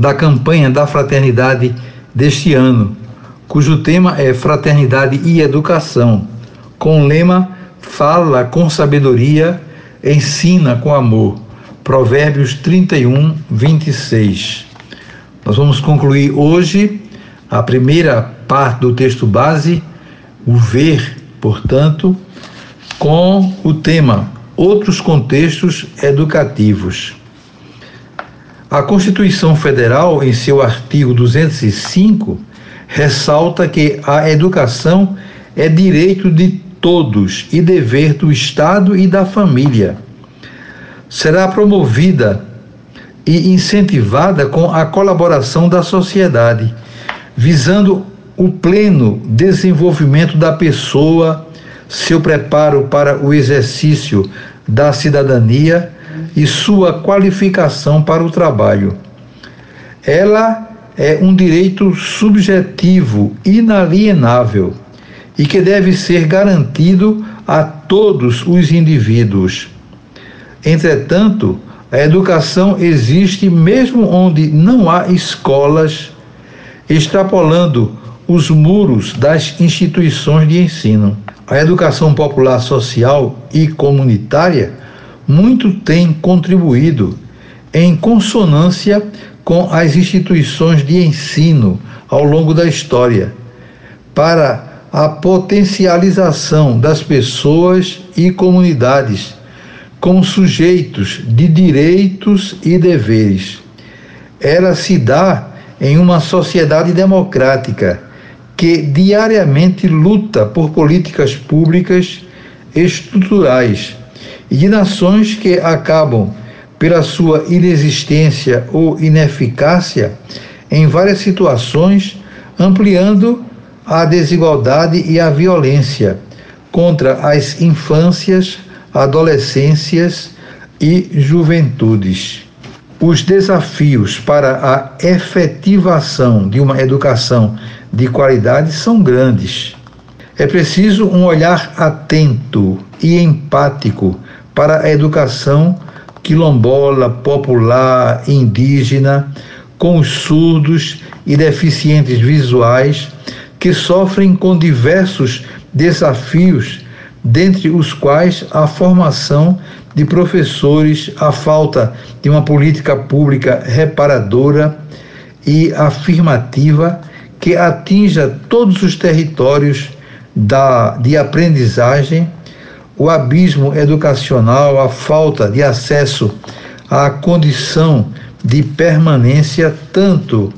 da campanha da fraternidade deste ano, cujo tema é Fraternidade e Educação, com o lema Fala com sabedoria, ensina com amor. Provérbios 31, 26. Nós vamos concluir hoje a primeira parte do texto base, o ver, portanto, com o tema Outros contextos educativos. A Constituição Federal, em seu artigo 205, ressalta que a educação é direito de todos e dever do Estado e da família. Será promovida e incentivada com a colaboração da sociedade, visando o pleno desenvolvimento da pessoa, seu preparo para o exercício da cidadania e sua qualificação para o trabalho. Ela é um direito subjetivo, inalienável e que deve ser garantido a todos os indivíduos. Entretanto, a educação existe mesmo onde não há escolas, extrapolando os muros das instituições de ensino. A educação popular social e comunitária muito tem contribuído em consonância com as instituições de ensino ao longo da história para a potencialização das pessoas e comunidades como sujeitos de direitos e deveres. Ela se dá em uma sociedade democrática que diariamente luta por políticas públicas estruturais e de nações que acabam, pela sua inexistência ou ineficácia, em várias situações, ampliando a desigualdade e a violência contra as infâncias, adolescências e juventudes. Os desafios para a efetivação de uma educação de qualidade são grandes. É preciso um olhar atento e empático para a educação quilombola, popular, indígena, com os surdos e deficientes visuais que sofrem com diversos desafios, dentre os quais a formação de professores, a falta de uma política pública reparadora e afirmativa que atinja todos os territórios da, de aprendizagem o abismo educacional, a falta de acesso à condição de permanência, tanto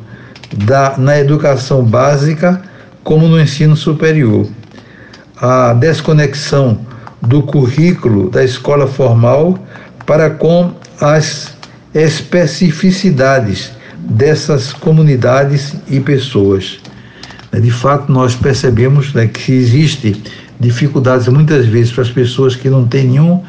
da, na educação básica como no ensino superior. A desconexão do currículo da escola formal para com as especificidades dessas comunidades e pessoas. De fato, nós percebemos né, que existe dificuldades muitas vezes para as pessoas que não têm nenhum,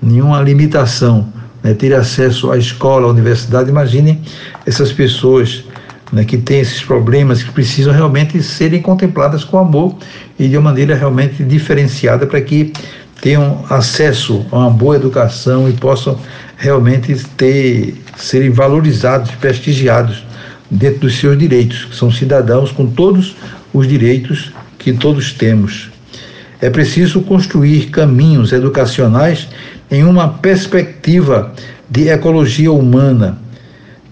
nenhuma limitação, né, ter acesso à escola, à universidade. Imaginem essas pessoas né, que têm esses problemas, que precisam realmente serem contempladas com amor e de uma maneira realmente diferenciada para que tenham acesso a uma boa educação e possam realmente ter serem valorizados, prestigiados dentro dos seus direitos, que são cidadãos com todos os direitos que todos temos. É preciso construir caminhos educacionais em uma perspectiva de ecologia humana,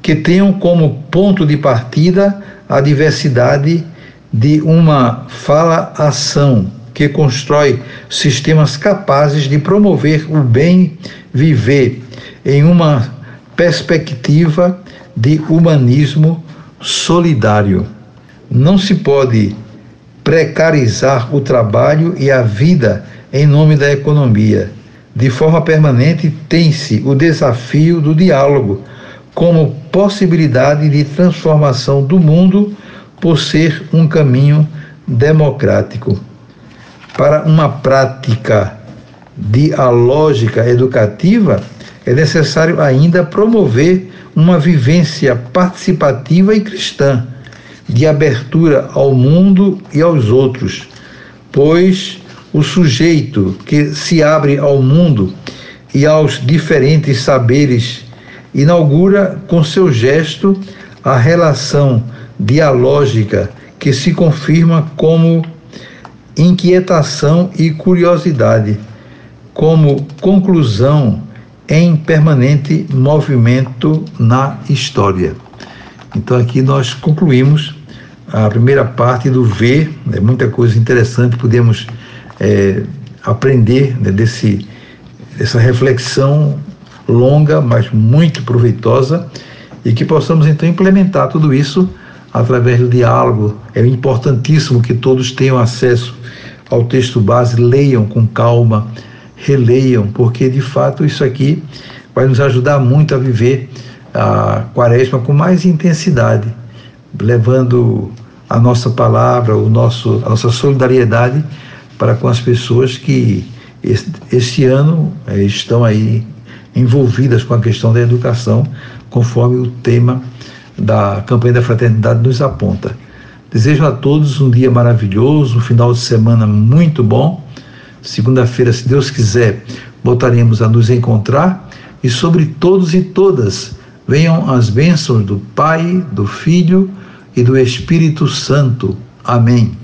que tenham como ponto de partida a diversidade de uma fala-ação que constrói sistemas capazes de promover o bem viver em uma perspectiva de humanismo solidário. Não se pode precarizar o trabalho e a vida em nome da economia. De forma permanente, tem-se o desafio do diálogo como possibilidade de transformação do mundo por ser um caminho democrático. Para uma prática dialógica educativa, é necessário ainda promover uma vivência participativa e cristã, de abertura ao mundo e aos outros, pois o sujeito que se abre ao mundo e aos diferentes saberes inaugura com seu gesto a relação dialógica que se confirma como inquietação e curiosidade, como conclusão em permanente movimento na história. Então aqui nós concluímos a primeira parte do ver, é muita coisa interessante podemos é, aprender né, desse, dessa reflexão longa, mas muito proveitosa, e que possamos então implementar tudo isso através do diálogo. É importantíssimo que todos tenham acesso ao texto base, leiam com calma, releiam, porque de fato isso aqui vai nos ajudar muito a viver a quaresma com mais intensidade, levando a nossa palavra, o nosso, a nossa solidariedade para com as pessoas que este ano eh, estão aí envolvidas com a questão da educação, conforme o tema da campanha da fraternidade nos aponta. Desejo a todos um dia maravilhoso, um final de semana muito bom. Segunda-feira, se Deus quiser, voltaremos a nos encontrar e sobre todos e todas venham as bênçãos do Pai, do Filho e do Espírito Santo. Amém.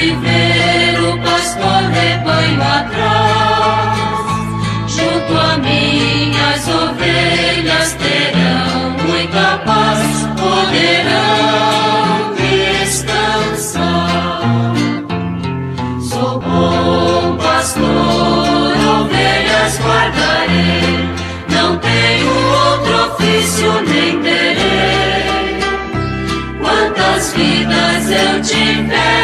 Ver o pastor rebanho atrás. Nem terei. Quantas vidas eu tiver.